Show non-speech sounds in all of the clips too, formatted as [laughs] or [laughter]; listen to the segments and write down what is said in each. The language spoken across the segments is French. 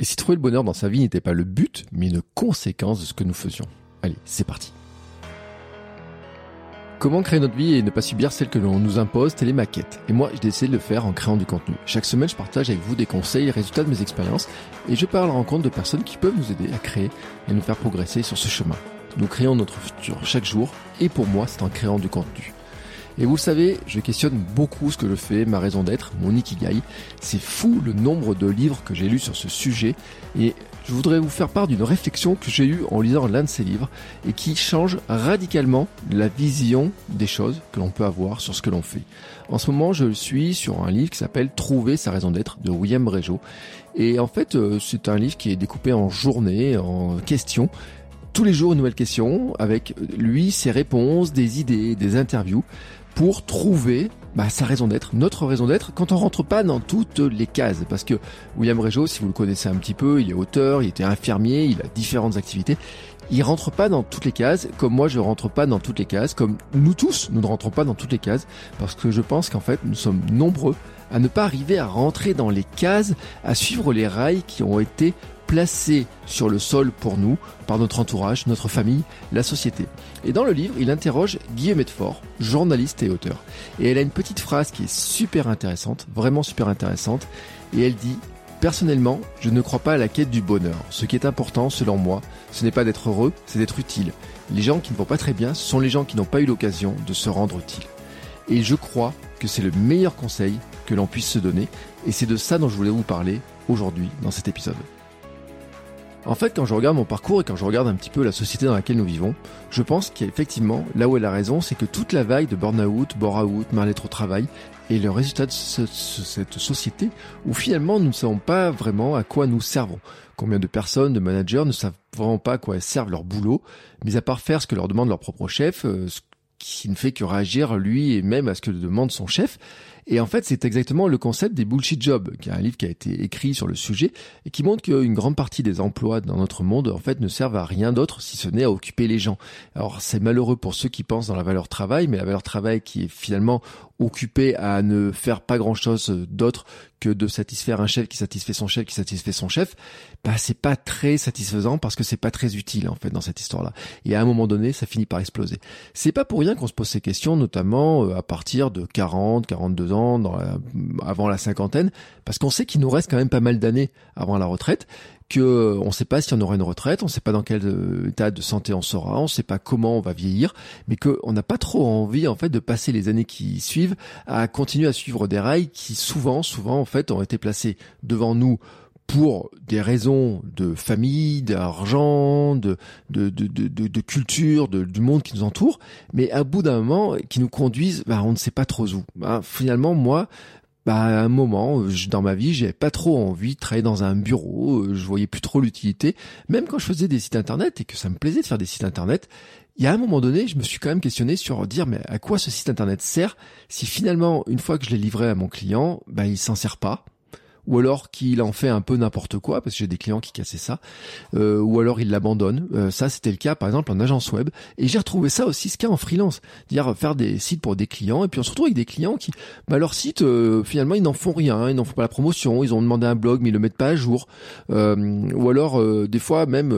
Et si trouver le bonheur dans sa vie n'était pas le but, mais une conséquence de ce que nous faisions. Allez, c'est parti. Comment créer notre vie et ne pas subir celle que l'on nous impose, telle est ma quête. Et moi, j'ai décidé de le faire en créant du contenu. Chaque semaine, je partage avec vous des conseils et résultats de mes expériences et je parle à la rencontre de personnes qui peuvent nous aider à créer et nous faire progresser sur ce chemin. Nous créons notre futur chaque jour et pour moi, c'est en créant du contenu. Et vous le savez, je questionne beaucoup ce que je fais, ma raison d'être, mon ikigai. C'est fou le nombre de livres que j'ai lus sur ce sujet et je voudrais vous faire part d'une réflexion que j'ai eue en lisant l'un de ces livres et qui change radicalement la vision des choses que l'on peut avoir sur ce que l'on fait. En ce moment, je suis sur un livre qui s'appelle Trouver sa raison d'être de William Régeau. Et en fait, euh, c'est un livre qui est découpé en journées, en questions tous les jours une nouvelle question avec lui ses réponses, des idées, des interviews pour trouver bah, sa raison d'être, notre raison d'être, quand on rentre pas dans toutes les cases. Parce que William Régeau, si vous le connaissez un petit peu, il est auteur, il était infirmier, il a différentes activités. Il rentre pas dans toutes les cases, comme moi je rentre pas dans toutes les cases, comme nous tous, nous ne rentrons pas dans toutes les cases, parce que je pense qu'en fait nous sommes nombreux à ne pas arriver à rentrer dans les cases, à suivre les rails qui ont été placés sur le sol pour nous, par notre entourage, notre famille, la société. Et dans le livre, il interroge Guillaume Fort, journaliste et auteur. Et elle a une petite phrase qui est super intéressante, vraiment super intéressante, et elle dit Personnellement, je ne crois pas à la quête du bonheur. Ce qui est important, selon moi, ce n'est pas d'être heureux, c'est d'être utile. Les gens qui ne vont pas très bien, sont les gens qui n'ont pas eu l'occasion de se rendre utiles. Et je crois que c'est le meilleur conseil que l'on puisse se donner, et c'est de ça dont je voulais vous parler aujourd'hui dans cet épisode. En fait, quand je regarde mon parcours et quand je regarde un petit peu la société dans laquelle nous vivons, je pense qu'effectivement, là où elle a raison, c'est que toute la vague de burn-out, bore-out, mal-être au travail est le résultat de cette société où finalement nous ne savons pas vraiment à quoi nous servons. Combien de personnes, de managers ne savent vraiment pas à quoi servent leur boulot, mis à part faire ce que leur demande leur propre chef, euh, ce qui ne fait que réagir lui et même à ce que demande son chef. Et en fait, c'est exactement le concept des bullshit jobs, qui est un livre qui a été écrit sur le sujet et qui montre qu'une grande partie des emplois dans notre monde, en fait, ne servent à rien d'autre si ce n'est à occuper les gens. Alors, c'est malheureux pour ceux qui pensent dans la valeur travail, mais la valeur travail qui est finalement occupée à ne faire pas grand chose d'autre que de satisfaire un chef qui satisfait son chef qui satisfait son chef, bah c'est pas très satisfaisant parce que c'est pas très utile en fait dans cette histoire-là. Et à un moment donné, ça finit par exploser. C'est pas pour rien qu'on se pose ces questions, notamment euh, à partir de 40, 42 avant la cinquantaine, parce qu'on sait qu'il nous reste quand même pas mal d'années avant la retraite que euh, on ne sait pas si on aura une retraite, on ne sait pas dans quel euh, état de santé on sera, on ne sait pas comment on va vieillir, mais qu'on n'a pas trop envie en fait de passer les années qui suivent à continuer à suivre des rails qui souvent, souvent en fait ont été placés devant nous pour des raisons de famille, d'argent, de, de, de, de, de culture, du monde qui nous entoure, mais à bout d'un moment, qui nous conduisent, bah, on ne sait pas trop où. Bah, finalement, moi, bah, à un moment, dans ma vie, j'avais pas trop envie de travailler dans un bureau, je voyais plus trop l'utilité. Même quand je faisais des sites internet et que ça me plaisait de faire des sites internet, il y a un moment donné, je me suis quand même questionné sur dire mais à quoi ce site internet sert si finalement une fois que je l'ai livré à mon client, bah il s'en sert pas? Ou alors qu'il en fait un peu n'importe quoi, parce que j'ai des clients qui cassaient ça, euh, ou alors il l'abandonne. Euh, ça, c'était le cas, par exemple, en agence web. Et j'ai retrouvé ça aussi, ce cas en freelance, dire faire des sites pour des clients, et puis on se retrouve avec des clients qui, bah, leur site, euh, finalement, ils n'en font rien, ils n'en font pas la promotion, ils ont demandé un blog, mais ils le mettent pas à jour, ou alors des fois même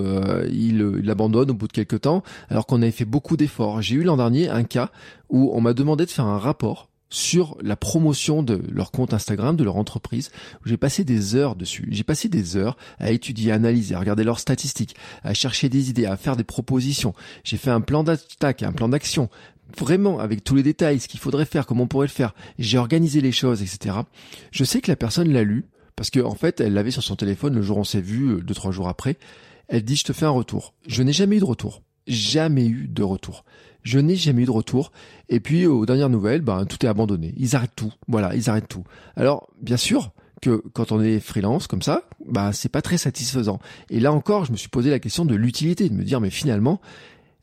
ils l'abandonnent au bout de quelques temps, alors qu'on avait fait beaucoup d'efforts. J'ai eu l'an dernier un cas où on m'a demandé de faire un rapport sur la promotion de leur compte Instagram, de leur entreprise. J'ai passé des heures dessus. J'ai passé des heures à étudier, à analyser, à regarder leurs statistiques, à chercher des idées, à faire des propositions. J'ai fait un plan d'attaque, un plan d'action. Vraiment, avec tous les détails, ce qu'il faudrait faire, comment on pourrait le faire. J'ai organisé les choses, etc. Je sais que la personne l'a lu, parce qu'en en fait, elle l'avait sur son téléphone le jour où on s'est vu, euh, deux, trois jours après. Elle dit, je te fais un retour. Je n'ai jamais eu de retour. Jamais eu de retour. Je n'ai jamais eu de retour. Et puis, aux dernières nouvelles, ben, tout est abandonné. Ils arrêtent tout. Voilà, ils arrêtent tout. Alors, bien sûr que quand on est freelance comme ça, bah, c'est pas très satisfaisant. Et là encore, je me suis posé la question de l'utilité, de me dire, mais finalement,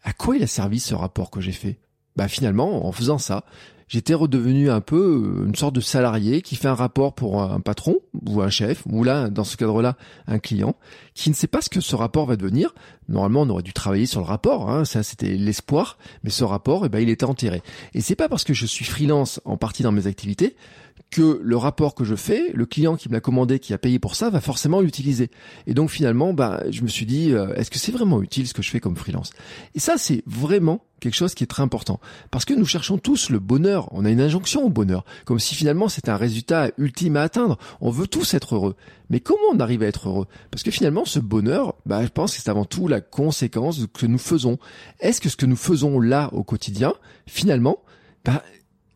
à quoi il a servi ce rapport que j'ai fait? Bah, finalement, en faisant ça, j'étais redevenu un peu euh, une sorte de salarié qui fait un rapport pour un patron ou un chef ou là dans ce cadre-là un client qui ne sait pas ce que ce rapport va devenir. Normalement, on aurait dû travailler sur le rapport, hein, ça c'était l'espoir, mais ce rapport, eh ben, il était enterré. Et c'est pas parce que je suis freelance en partie dans mes activités que le rapport que je fais, le client qui me l'a commandé, qui a payé pour ça, va forcément l'utiliser. Et donc finalement, bah, je me suis dit, euh, est-ce que c'est vraiment utile ce que je fais comme freelance? Et ça, c'est vraiment quelque chose qui est très important. Parce que nous cherchons tous le bonheur. On a une injonction au bonheur. Comme si finalement c'était un résultat ultime à atteindre. On veut tous être heureux. Mais comment on arrive à être heureux? Parce que finalement, ce bonheur, bah, je pense que c'est avant tout la conséquence de ce que nous faisons. Est-ce que ce que nous faisons là au quotidien, finalement, bah,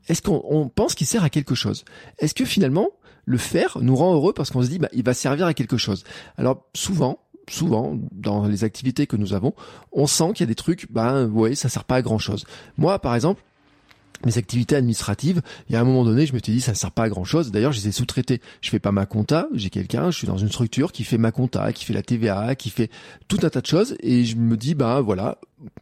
est-ce qu'on pense qu'il sert à quelque chose? Est-ce que finalement, le faire nous rend heureux parce qu'on se dit, bah, il va servir à quelque chose? Alors souvent, souvent, dans les activités que nous avons, on sent qu'il y a des trucs, bah, ouais, ça sert pas à grand chose. Moi, par exemple, mes activités administratives, il y a un moment donné, je me suis dit, ça ne sert pas à grand chose. D'ailleurs, je les ai sous-traités. Je fais pas ma compta, j'ai quelqu'un, je suis dans une structure qui fait ma compta, qui fait la TVA, qui fait tout un tas de choses. Et je me dis, bah voilà,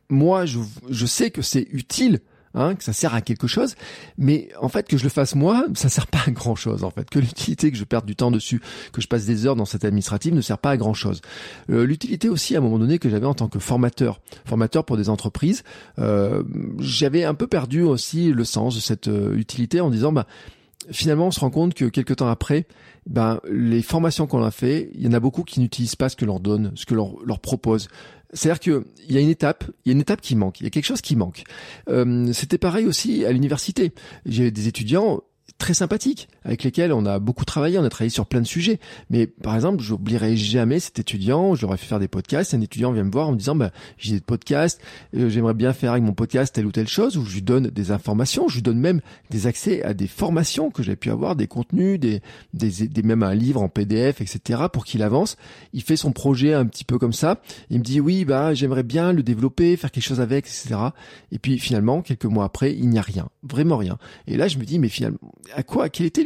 moi, je, je sais que c'est utile Hein, que ça sert à quelque chose, mais en fait que je le fasse moi, ça sert pas à grand chose en fait. Que l'utilité que je perde du temps dessus, que je passe des heures dans cette administrative ne sert pas à grand chose. Euh, l'utilité aussi à un moment donné que j'avais en tant que formateur, formateur pour des entreprises, euh, j'avais un peu perdu aussi le sens de cette euh, utilité en disant bah finalement on se rend compte que quelques temps après, ben les formations qu'on a fait, il y en a beaucoup qui n'utilisent pas ce que leur donne, ce que leur leur propose. C'est-à-dire qu'il y a une étape, il y a une étape qui manque, il y a quelque chose qui manque. Euh, C'était pareil aussi à l'université. J'ai des étudiants très sympathiques, avec lesquels on a beaucoup travaillé, on a travaillé sur plein de sujets. Mais par exemple, j'oublierai jamais cet étudiant, je leur ai fait faire des podcasts, un étudiant vient me voir en me disant, bah, j'ai des podcasts, euh, j'aimerais bien faire avec mon podcast telle ou telle chose, où je lui donne des informations, je lui donne même des accès à des formations que j'ai pu avoir, des contenus, des, des, des même un livre en PDF, etc., pour qu'il avance. Il fait son projet un petit peu comme ça. Il me dit, oui, bah, j'aimerais bien le développer, faire quelque chose avec, etc. Et puis finalement, quelques mois après, il n'y a rien, vraiment rien. Et là, je me dis, mais finalement, à quoi, quelle était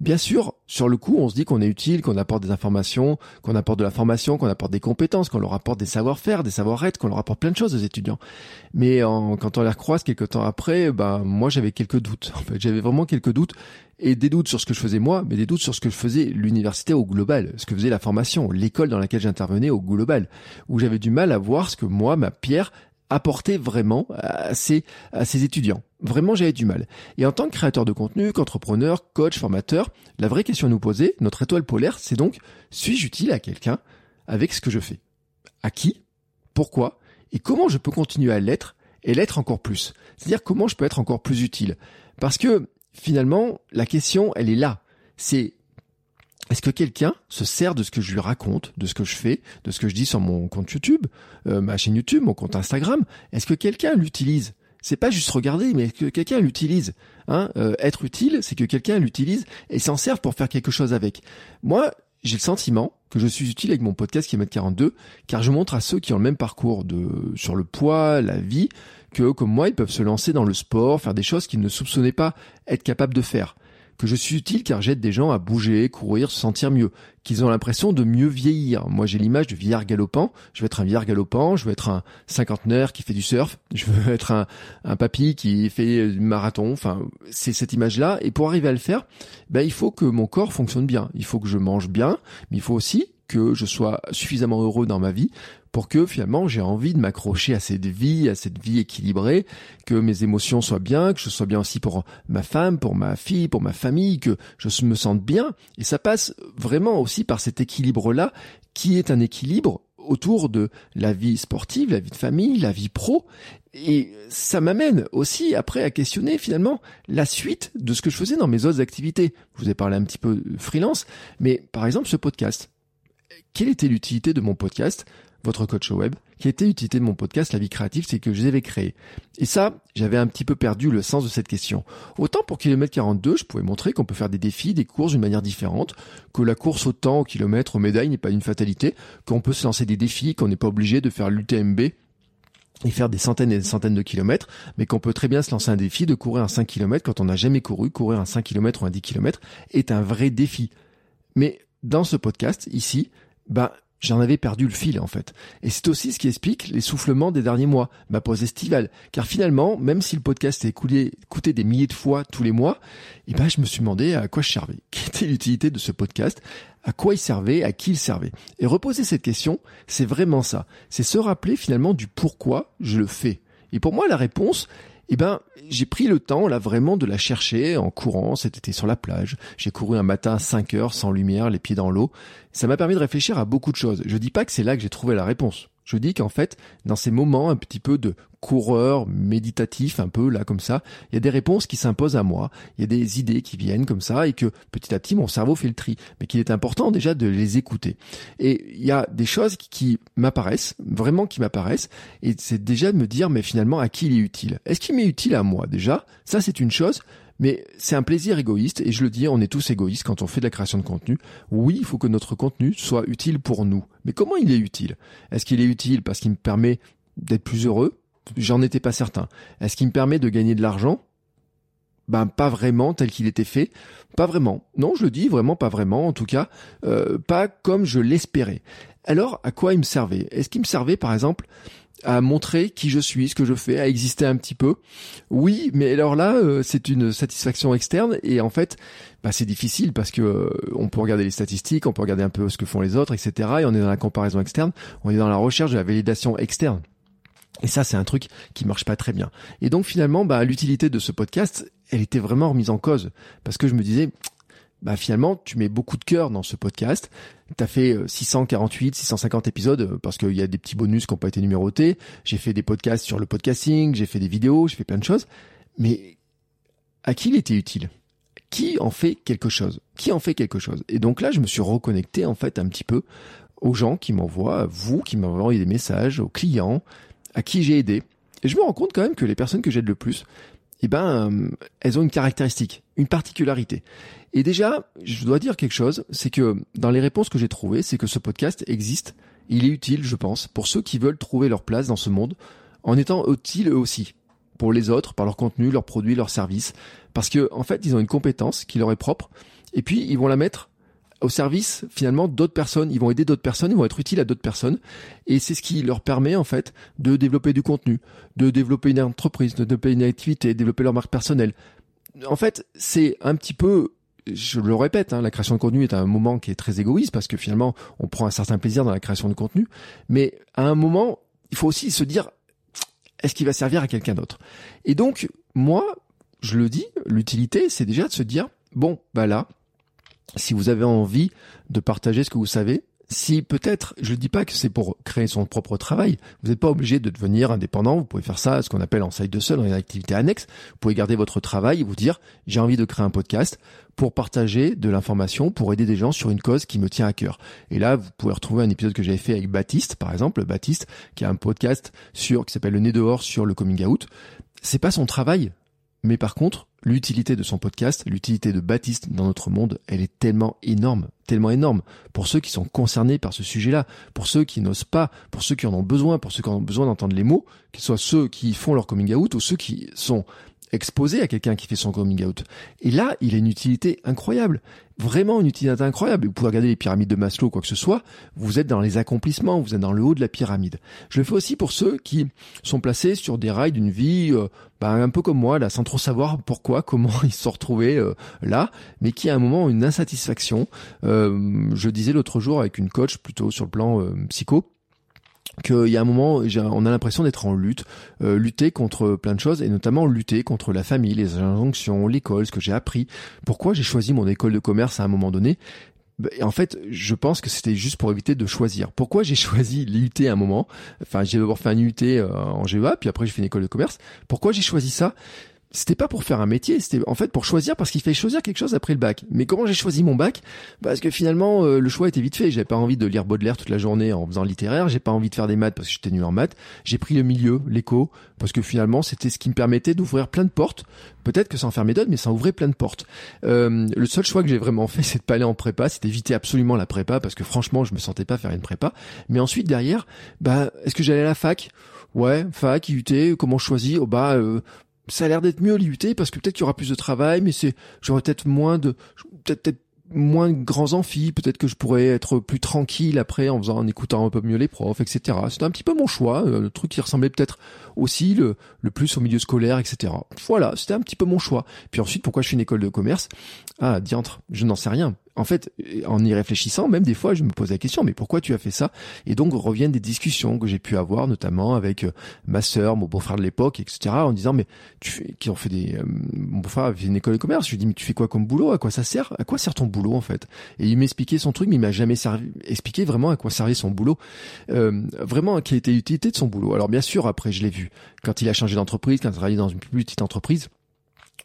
Bien sûr, sur le coup, on se dit qu'on est utile, qu'on apporte des informations, qu'on apporte de la formation, qu'on apporte des compétences, qu'on leur apporte des savoir-faire, des savoir-être, qu'on leur apporte plein de choses aux étudiants. Mais quand on les recroise quelques temps après, ben moi j'avais quelques doutes. En fait, j'avais vraiment quelques doutes et des doutes sur ce que je faisais moi, mais des doutes sur ce que je faisais l'université au global, ce que faisait la formation, l'école dans laquelle j'intervenais au global, où j'avais du mal à voir ce que moi, ma pierre, apporter vraiment à ces, à ces étudiants. Vraiment, j'avais du mal. Et en tant que créateur de contenu, qu'entrepreneur, coach, formateur, la vraie question à nous poser, notre étoile polaire, c'est donc, suis-je utile à quelqu'un avec ce que je fais? À qui? Pourquoi? Et comment je peux continuer à l'être et l'être encore plus? C'est-à-dire comment je peux être encore plus utile? Parce que finalement, la question, elle est là. C'est est-ce que quelqu'un se sert de ce que je lui raconte, de ce que je fais, de ce que je dis sur mon compte YouTube, euh, ma chaîne YouTube, mon compte Instagram? Est-ce que quelqu'un l'utilise? C'est pas juste regarder, mais que quelqu'un l'utilise hein euh, Être utile, c'est que quelqu'un l'utilise et s'en serve pour faire quelque chose avec. Moi, j'ai le sentiment que je suis utile avec mon podcast qui est 42 car je montre à ceux qui ont le même parcours de sur le poids, la vie, que comme moi, ils peuvent se lancer dans le sport, faire des choses qu'ils ne soupçonnaient pas être capables de faire que je suis utile car j'aide des gens à bouger, courir, se sentir mieux, qu'ils ont l'impression de mieux vieillir. Moi, j'ai l'image du vieillard galopant. Je veux être un vieillard galopant, je veux être un cinquantenaire qui fait du surf, [laughs] je veux être un, un papy qui fait du marathon. Enfin, c'est cette image-là. Et pour arriver à le faire, ben, il faut que mon corps fonctionne bien. Il faut que je mange bien, mais il faut aussi que je sois suffisamment heureux dans ma vie pour que finalement j'ai envie de m'accrocher à cette vie, à cette vie équilibrée, que mes émotions soient bien, que je sois bien aussi pour ma femme, pour ma fille, pour ma famille, que je me sente bien. Et ça passe vraiment aussi par cet équilibre-là, qui est un équilibre autour de la vie sportive, la vie de famille, la vie pro. Et ça m'amène aussi après à questionner finalement la suite de ce que je faisais dans mes autres activités. Je vous ai parlé un petit peu de freelance, mais par exemple ce podcast. Quelle était l'utilité de mon podcast? Votre coach web, qui était l'utilité de mon podcast La vie créative, c'est que je les créé. Et ça, j'avais un petit peu perdu le sens de cette question. Autant pour kilomètre 42, je pouvais montrer qu'on peut faire des défis, des courses d'une manière différente, que la course au temps, au kilomètre, aux médailles n'est pas une fatalité, qu'on peut se lancer des défis, qu'on n'est pas obligé de faire l'UTMB et faire des centaines et des centaines de kilomètres, mais qu'on peut très bien se lancer un défi de courir un 5 km quand on n'a jamais couru, courir un 5 km ou un 10 km est un vrai défi. Mais dans ce podcast, ici, ben, j'en avais perdu le fil en fait. Et c'est aussi ce qui explique l'essoufflement des derniers mois, ma pause estivale. Car finalement, même si le podcast est écoulé, écouté des milliers de fois tous les mois, eh ben je me suis demandé à quoi je servais. [laughs] Quelle était l'utilité de ce podcast? À quoi il servait? À qui il servait? Et reposer cette question, c'est vraiment ça. C'est se rappeler finalement du pourquoi je le fais. Et pour moi, la réponse, eh ben, j'ai pris le temps, là, vraiment de la chercher en courant cet été sur la plage. J'ai couru un matin à 5 heures, sans lumière, les pieds dans l'eau. Ça m'a permis de réfléchir à beaucoup de choses. Je dis pas que c'est là que j'ai trouvé la réponse. Je dis qu'en fait, dans ces moments un petit peu de coureur méditatif, un peu là comme ça, il y a des réponses qui s'imposent à moi, il y a des idées qui viennent comme ça et que petit à petit mon cerveau fait le tri, mais qu'il est important déjà de les écouter. Et il y a des choses qui m'apparaissent, vraiment qui m'apparaissent, et c'est déjà de me dire mais finalement à qui il est utile? Est-ce qu'il m'est utile à moi déjà? Ça c'est une chose, mais c'est un plaisir égoïste, et je le dis, on est tous égoïstes quand on fait de la création de contenu. Oui, il faut que notre contenu soit utile pour nous. Mais comment il est utile? Est-ce qu'il est utile parce qu'il me permet d'être plus heureux? J'en étais pas certain. Est-ce qu'il me permet de gagner de l'argent? Ben pas vraiment tel qu'il était fait, pas vraiment. Non, je le dis vraiment pas vraiment. En tout cas, euh, pas comme je l'espérais. Alors, à quoi il me servait? Est-ce qu'il me servait, par exemple, à montrer qui je suis, ce que je fais, à exister un petit peu. Oui, mais alors là, euh, c'est une satisfaction externe et en fait, bah, c'est difficile parce que euh, on peut regarder les statistiques, on peut regarder un peu ce que font les autres, etc. Et on est dans la comparaison externe, on est dans la recherche de la validation externe. Et ça, c'est un truc qui marche pas très bien. Et donc finalement, bah, l'utilité de ce podcast, elle était vraiment remise en cause parce que je me disais, bah finalement tu mets beaucoup de cœur dans ce podcast. Tu as fait 648, euh, 650 épisodes euh, parce qu'il y a des petits bonus qui n'ont pas été numérotés. J'ai fait des podcasts sur le podcasting, j'ai fait des vidéos, j'ai fait plein de choses. Mais à qui il était utile? Qui en fait quelque chose? Qui en fait quelque chose? Et donc là, je me suis reconnecté en fait un petit peu aux gens qui m'envoient, vous qui m'envoyez des messages, aux clients, à qui j'ai aidé. Et je me rends compte quand même que les personnes que j'aide le plus, eh ben, euh, elles ont une caractéristique, une particularité. Et déjà, je dois dire quelque chose, c'est que dans les réponses que j'ai trouvées, c'est que ce podcast existe, il est utile, je pense, pour ceux qui veulent trouver leur place dans ce monde, en étant utile eux aussi, pour les autres, par leur contenu, leurs produits, leurs services, parce que en fait, ils ont une compétence qui leur est propre, et puis ils vont la mettre au service finalement d'autres personnes, ils vont aider d'autres personnes, ils vont être utiles à d'autres personnes et c'est ce qui leur permet en fait de développer du contenu, de développer une entreprise, de développer une activité, de développer leur marque personnelle. En fait, c'est un petit peu je le répète, hein, la création de contenu est un moment qui est très égoïste parce que finalement, on prend un certain plaisir dans la création de contenu. Mais à un moment, il faut aussi se dire, est-ce qu'il va servir à quelqu'un d'autre? Et donc, moi, je le dis, l'utilité, c'est déjà de se dire, bon, bah là, si vous avez envie de partager ce que vous savez, si peut-être, je ne dis pas que c'est pour créer son propre travail, vous n'êtes pas obligé de devenir indépendant, vous pouvez faire ça, ce qu'on appelle en side de seul, dans une activité annexe, vous pouvez garder votre travail et vous dire, j'ai envie de créer un podcast pour partager de l'information, pour aider des gens sur une cause qui me tient à cœur. Et là, vous pouvez retrouver un épisode que j'avais fait avec Baptiste, par exemple, Baptiste, qui a un podcast sur, qui s'appelle Le Nez dehors sur le coming out. C'est pas son travail, mais par contre, l'utilité de son podcast, l'utilité de Baptiste dans notre monde, elle est tellement énorme, tellement énorme. Pour ceux qui sont concernés par ce sujet-là, pour ceux qui n'osent pas, pour ceux qui en ont besoin, pour ceux qui ont besoin d'entendre les mots, qu'ils soient ceux qui font leur coming out ou ceux qui sont exposé à quelqu'un qui fait son coming out. Et là, il a une utilité incroyable. Vraiment une utilité incroyable. Vous pouvez regarder les pyramides de Maslow, quoi que ce soit. Vous êtes dans les accomplissements, vous êtes dans le haut de la pyramide. Je le fais aussi pour ceux qui sont placés sur des rails d'une vie, euh, bah, un peu comme moi, là, sans trop savoir pourquoi, [laughs] comment ils se sont retrouvés euh, là, mais qui à un moment ont une insatisfaction. Euh, je disais l'autre jour avec une coach, plutôt sur le plan psycho, qu'il y a un moment, on a l'impression d'être en lutte, euh, lutter contre plein de choses, et notamment lutter contre la famille, les injonctions, l'école, ce que j'ai appris. Pourquoi j'ai choisi mon école de commerce à un moment donné? Bah, en fait, je pense que c'était juste pour éviter de choisir. Pourquoi j'ai [laughs] choisi l'IUT à un moment? Enfin, j'ai d'abord fait un IUT euh, en GEA, puis après j'ai fait une école de commerce. Pourquoi j'ai choisi ça? C'était pas pour faire un métier, c'était en fait pour choisir parce qu'il fallait choisir quelque chose après le bac. Mais comment j'ai choisi mon bac? Parce que finalement euh, le choix était vite fait. J'avais pas envie de lire Baudelaire toute la journée en faisant littéraire. J'ai pas envie de faire des maths parce que j'étais nul en maths. J'ai pris le milieu, l'éco, parce que finalement c'était ce qui me permettait d'ouvrir plein de portes. Peut-être que ça en fermait d'autres, mais ça ouvrait plein de portes. Euh, le seul choix que j'ai vraiment fait, [laughs] c'est de pas aller en prépa, c'est d'éviter absolument la prépa parce que franchement je me sentais pas faire une prépa. Mais ensuite derrière, bah est-ce que j'allais à la fac? Ouais, fac, IUT, comment choisir oh, Bah, euh, ça a l'air d'être mieux l'IUT parce que peut-être qu'il y aura plus de travail, mais c'est j'aurais peut-être moins de peut-être peut moins de grands amphis, peut-être que je pourrais être plus tranquille après en faisant en écoutant un peu mieux les profs, etc. C'était un petit peu mon choix, euh, le truc qui ressemblait peut-être aussi le, le plus au milieu scolaire, etc. Voilà, c'était un petit peu mon choix. Puis ensuite, pourquoi je suis une école de commerce? Ah, diantre, je n'en sais rien. En fait, en y réfléchissant, même des fois, je me pose la question, mais pourquoi tu as fait ça? Et donc reviennent des discussions que j'ai pu avoir, notamment avec euh, ma sœur, mon beau-frère de l'époque, etc., en disant, mais tu fais, qui ont fait des, euh, mon beau-frère avait une école de commerce. Je lui dis, mais tu fais quoi comme boulot? À quoi ça sert? À quoi sert ton boulot en fait? Et il m'expliquait son truc, mais il m'a jamais servi, expliqué vraiment à quoi servait son boulot, euh, vraiment quelle était l'utilité de son boulot. Alors bien sûr, après, je l'ai vu quand il a changé d'entreprise, quand il a travaillé dans une plus petite entreprise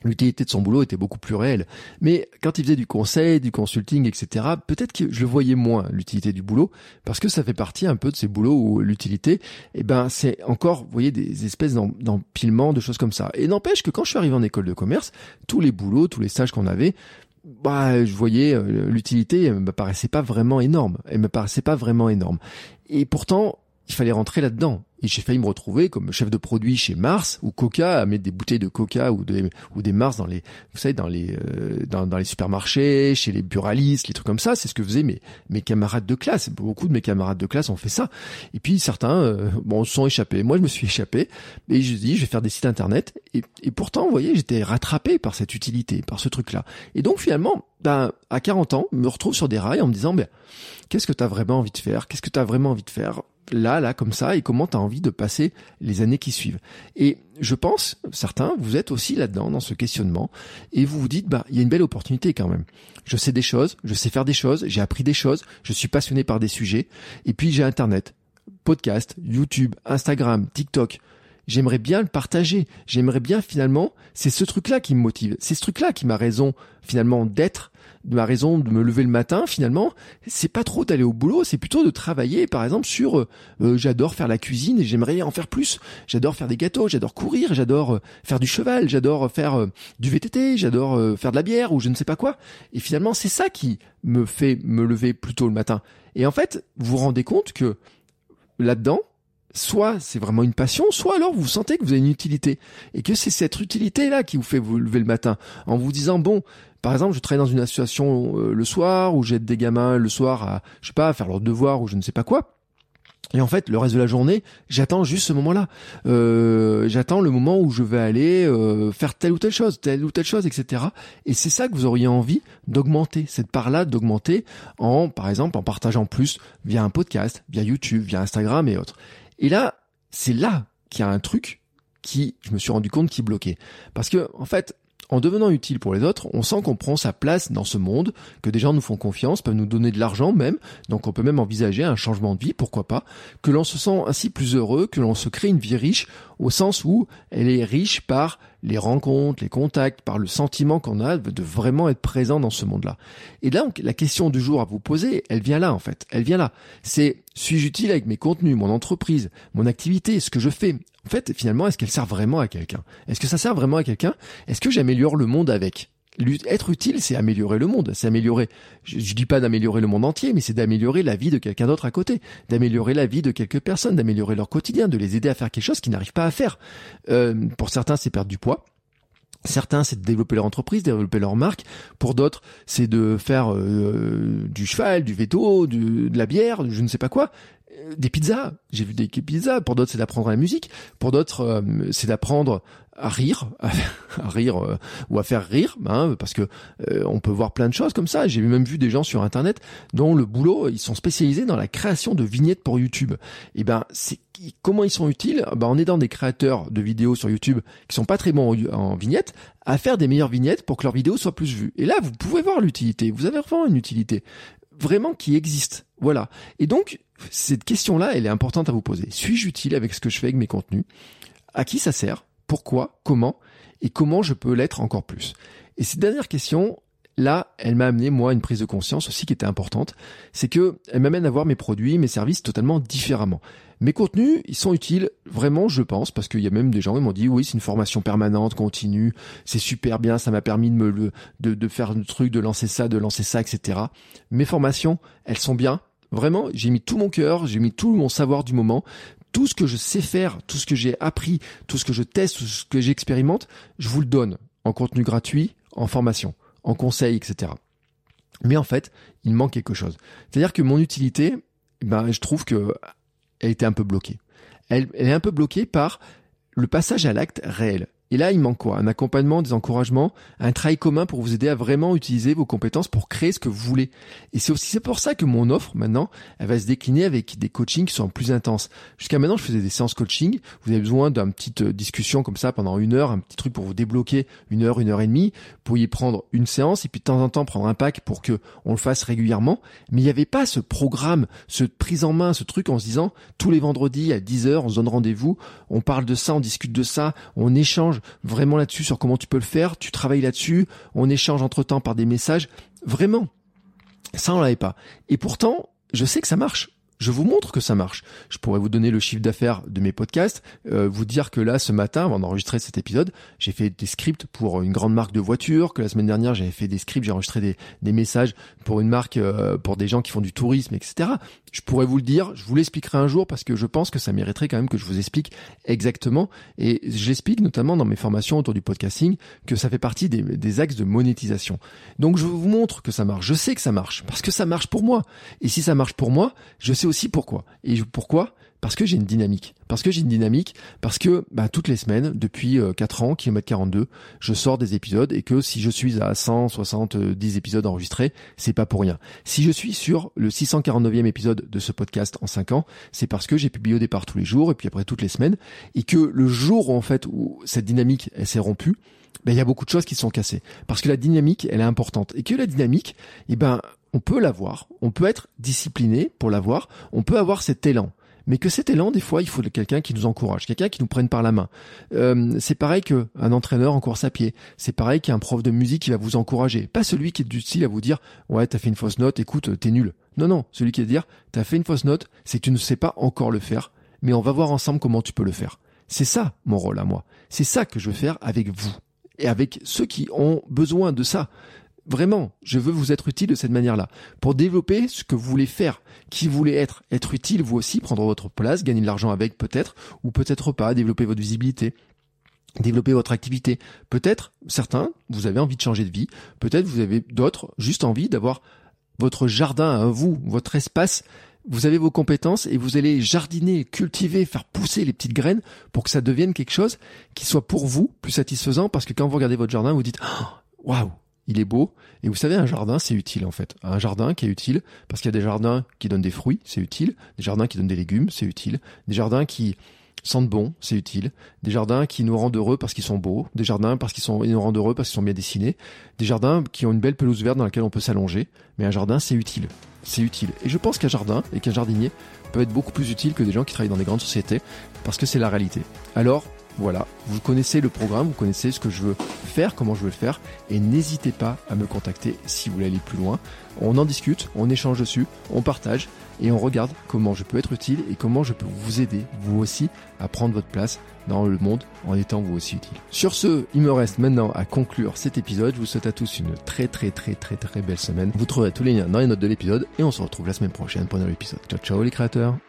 l'utilité de son boulot était beaucoup plus réelle. Mais quand il faisait du conseil, du consulting, etc., peut-être que je voyais moins, l'utilité du boulot, parce que ça fait partie un peu de ces boulots où l'utilité, eh ben, c'est encore, vous voyez, des espèces d'empilement, de choses comme ça. Et n'empêche que quand je suis arrivé en école de commerce, tous les boulots, tous les stages qu'on avait, bah, je voyais euh, l'utilité, elle me paraissait pas vraiment énorme. Elle me paraissait pas vraiment énorme. Et pourtant, il fallait rentrer là-dedans. Et j'ai failli me retrouver comme chef de produit chez Mars ou Coca à mettre des bouteilles de Coca ou des Mars dans les vous savez dans les euh, dans, les supermarchés, chez les buralistes, les trucs comme ça. C'est ce que faisaient mes mes camarades de classe. Beaucoup de mes camarades de classe ont fait ça. Et puis certains euh, bon sont échappés. Moi je me suis échappé et je dis je vais faire des sites internet. Et, pourtant vous voyez j'étais rattrapé par cette utilité, par ce truc là. Et donc finalement ben à 40 ans me retrouve sur des rails en me disant ben qu'est-ce que tu as vraiment envie de faire? Qu'est-ce que tu as vraiment envie de faire? Là, là, comme ça, et comment tu as envie de passer les années qui suivent. Et je pense, certains, vous êtes aussi là-dedans, dans ce questionnement, et vous vous dites, bah, il y a une belle opportunité quand même. Je sais des choses, je sais faire des choses, j'ai appris des choses, je suis passionné par des sujets, et puis j'ai Internet, podcast, YouTube, Instagram, TikTok. J'aimerais bien le partager. J'aimerais bien finalement, c'est ce truc-là qui me motive. C'est ce truc-là qui m'a raison finalement d'être ma raison de me lever le matin, finalement, c'est pas trop d'aller au boulot, c'est plutôt de travailler, par exemple, sur euh, euh, j'adore faire la cuisine et j'aimerais en faire plus. J'adore faire des gâteaux, j'adore courir, j'adore euh, faire du cheval, j'adore faire du VTT, j'adore faire de la bière ou je ne sais pas quoi. Et finalement, c'est ça qui me fait me lever plus tôt le matin. Et en fait, vous vous rendez compte que là-dedans, soit c'est vraiment une passion, soit alors vous sentez que vous avez une utilité et que c'est cette utilité là qui vous fait vous lever le matin en vous disant bon par exemple, je travaille dans une association euh, le soir où j'aide des gamins le soir à, je sais pas, à faire leurs devoirs ou je ne sais pas quoi. Et en fait, le reste de la journée, j'attends juste ce moment-là. Euh, j'attends le moment où je vais aller euh, faire telle ou telle chose, telle ou telle chose, etc. Et c'est ça que vous auriez envie d'augmenter, cette part-là d'augmenter en, par exemple, en partageant plus via un podcast, via YouTube, via Instagram et autres. Et là, c'est là qu'il y a un truc qui, je me suis rendu compte, qui bloquait. Parce que, en fait, en devenant utile pour les autres, on sent qu'on prend sa place dans ce monde, que des gens nous font confiance, peuvent nous donner de l'argent même, donc on peut même envisager un changement de vie, pourquoi pas, que l'on se sent ainsi plus heureux, que l'on se crée une vie riche, au sens où elle est riche par les rencontres, les contacts, par le sentiment qu'on a de vraiment être présent dans ce monde-là. Et là, la question du jour à vous poser, elle vient là en fait, elle vient là. C'est suis-je utile avec mes contenus, mon entreprise, mon activité, ce que je fais? En fait, finalement, est-ce qu'elle sert vraiment à quelqu'un? Est-ce que ça sert vraiment à quelqu'un? Est-ce que j'améliore le monde avec? Être utile, c'est améliorer le monde, c'est améliorer. Je, je dis pas d'améliorer le monde entier, mais c'est d'améliorer la vie de quelqu'un d'autre à côté, d'améliorer la vie de quelques personnes, d'améliorer leur quotidien, de les aider à faire quelque chose qu'ils n'arrivent pas à faire. Euh, pour certains, c'est perdre du poids. Certains, c'est de développer leur entreprise, développer leur marque. Pour d'autres, c'est de faire euh, du cheval, du veto, de la bière, je ne sais pas quoi des pizzas. J'ai vu des pizzas. Pour d'autres, c'est d'apprendre la musique. Pour d'autres, euh, c'est d'apprendre à rire, [laughs] à rire euh, ou à faire rire, hein, parce que euh, on peut voir plein de choses comme ça. J'ai même vu des gens sur Internet dont le boulot, ils sont spécialisés dans la création de vignettes pour YouTube. Et ben, c'est comment ils sont utiles? Ben, en aidant des créateurs de vidéos sur YouTube qui sont pas très bons en, en vignettes à faire des meilleures vignettes pour que leurs vidéos soient plus vues. Et là, vous pouvez voir l'utilité. Vous avez vraiment une utilité vraiment qui existe. Voilà. Et donc, cette question-là, elle est importante à vous poser. Suis-je utile avec ce que je fais avec mes contenus? À qui ça sert? Pourquoi? Comment? Et comment je peux l'être encore plus? Et cette dernière question, là, elle m'a amené, moi, une prise de conscience aussi qui était importante. C'est que elle m'amène à voir mes produits, mes services totalement différemment. Mes contenus, ils sont utiles, vraiment, je pense, parce qu'il y a même des gens qui m'ont dit, oui, c'est une formation permanente, continue, c'est super bien, ça m'a permis de me le, de, de faire le truc, de lancer ça, de lancer ça, etc. Mes formations, elles sont bien, Vraiment, j'ai mis tout mon cœur, j'ai mis tout mon savoir du moment, tout ce que je sais faire, tout ce que j'ai appris, tout ce que je teste, tout ce que j'expérimente, je vous le donne en contenu gratuit, en formation, en conseil, etc. Mais en fait, il manque quelque chose. C'est-à-dire que mon utilité, ben, je trouve que elle était un peu bloquée. Elle, elle est un peu bloquée par le passage à l'acte réel. Et là, il manque quoi? Un accompagnement, des encouragements, un travail commun pour vous aider à vraiment utiliser vos compétences pour créer ce que vous voulez. Et c'est aussi c'est pour ça que mon offre maintenant, elle va se décliner avec des coachings qui sont plus intenses. Jusqu'à maintenant, je faisais des séances coaching. Vous avez besoin d'une petite euh, discussion comme ça pendant une heure, un petit truc pour vous débloquer une heure, une heure et demie. Vous pourriez prendre une séance et puis de temps en temps prendre un pack pour que on le fasse régulièrement. Mais il n'y avait pas ce programme, ce prise en main, ce truc en se disant tous les vendredis à 10 heures, on se donne rendez-vous, on parle de ça, on discute de ça, on échange vraiment là-dessus sur comment tu peux le faire, tu travailles là-dessus, on échange entre temps par des messages. Vraiment. Ça, on l'avait pas. Et pourtant, je sais que ça marche je vous montre que ça marche. Je pourrais vous donner le chiffre d'affaires de mes podcasts, euh, vous dire que là, ce matin, avant d'enregistrer cet épisode, j'ai fait des scripts pour une grande marque de voitures, que la semaine dernière, j'avais fait des scripts, j'ai enregistré des, des, messages pour une marque, euh, pour des gens qui font du tourisme, etc. Je pourrais vous le dire, je vous l'expliquerai un jour parce que je pense que ça mériterait quand même que je vous explique exactement. Et j'explique notamment dans mes formations autour du podcasting que ça fait partie des, des axes de monétisation. Donc je vous montre que ça marche. Je sais que ça marche parce que ça marche pour moi. Et si ça marche pour moi, je sais aussi pourquoi. Et pourquoi? Parce que j'ai une dynamique. Parce que j'ai une dynamique, parce que bah, toutes les semaines, depuis 4 euh, ans, kilomètre 42, je sors des épisodes et que si je suis à 170 épisodes enregistrés, c'est pas pour rien. Si je suis sur le 649e épisode de ce podcast en 5 ans, c'est parce que j'ai publié au départ tous les jours et puis après toutes les semaines et que le jour en fait où cette dynamique s'est rompue, ben, il y a beaucoup de choses qui sont cassées. Parce que la dynamique, elle est importante. Et que la dynamique, eh ben, on peut l'avoir, on peut être discipliné pour l'avoir, on peut avoir cet élan. Mais que cet élan, des fois, il faut quelqu'un qui nous encourage, quelqu'un qui nous prenne par la main. Euh, c'est pareil qu'un entraîneur en course à pied. C'est pareil qu'un prof de musique qui va vous encourager. Pas celui qui est du style à vous dire, ouais, t'as fait une fausse note, écoute, t'es nul. Non, non, celui qui va dire, t'as fait une fausse note, c'est que tu ne sais pas encore le faire, mais on va voir ensemble comment tu peux le faire. C'est ça mon rôle à moi. C'est ça que je veux faire avec vous et avec ceux qui ont besoin de ça. Vraiment, je veux vous être utile de cette manière-là. Pour développer ce que vous voulez faire, qui voulez être, être utile vous aussi, prendre votre place, gagner de l'argent avec peut-être, ou peut-être pas, développer votre visibilité, développer votre activité. Peut-être, certains, vous avez envie de changer de vie, peut-être vous avez d'autres juste envie d'avoir votre jardin à vous, votre espace. Vous avez vos compétences et vous allez jardiner, cultiver, faire pousser les petites graines pour que ça devienne quelque chose qui soit pour vous plus satisfaisant parce que quand vous regardez votre jardin, vous dites, oh, waouh, il est beau. Et vous savez, un jardin, c'est utile en fait. Un jardin qui est utile, parce qu'il y a des jardins qui donnent des fruits, c'est utile. Des jardins qui donnent des légumes, c'est utile. Des jardins qui sentent bon, c'est utile. Des jardins qui nous rendent heureux parce qu'ils sont beaux. Des jardins parce qu'ils sont, ils nous rendent heureux parce qu'ils sont bien dessinés. Des jardins qui ont une belle pelouse verte dans laquelle on peut s'allonger. Mais un jardin, c'est utile. C'est utile. Et je pense qu'un jardin et qu'un jardinier peut être beaucoup plus utile que des gens qui travaillent dans des grandes sociétés parce que c'est la réalité. Alors, voilà, vous connaissez le programme, vous connaissez ce que je veux faire, comment je veux le faire, et n'hésitez pas à me contacter si vous voulez aller plus loin. On en discute, on échange dessus, on partage, et on regarde comment je peux être utile et comment je peux vous aider, vous aussi, à prendre votre place dans le monde en étant vous aussi utile. Sur ce, il me reste maintenant à conclure cet épisode. Je vous souhaite à tous une très très très très très belle semaine. Vous trouverez tous les liens dans les notes de l'épisode et on se retrouve la semaine prochaine pour un nouvel épisode. Ciao ciao les créateurs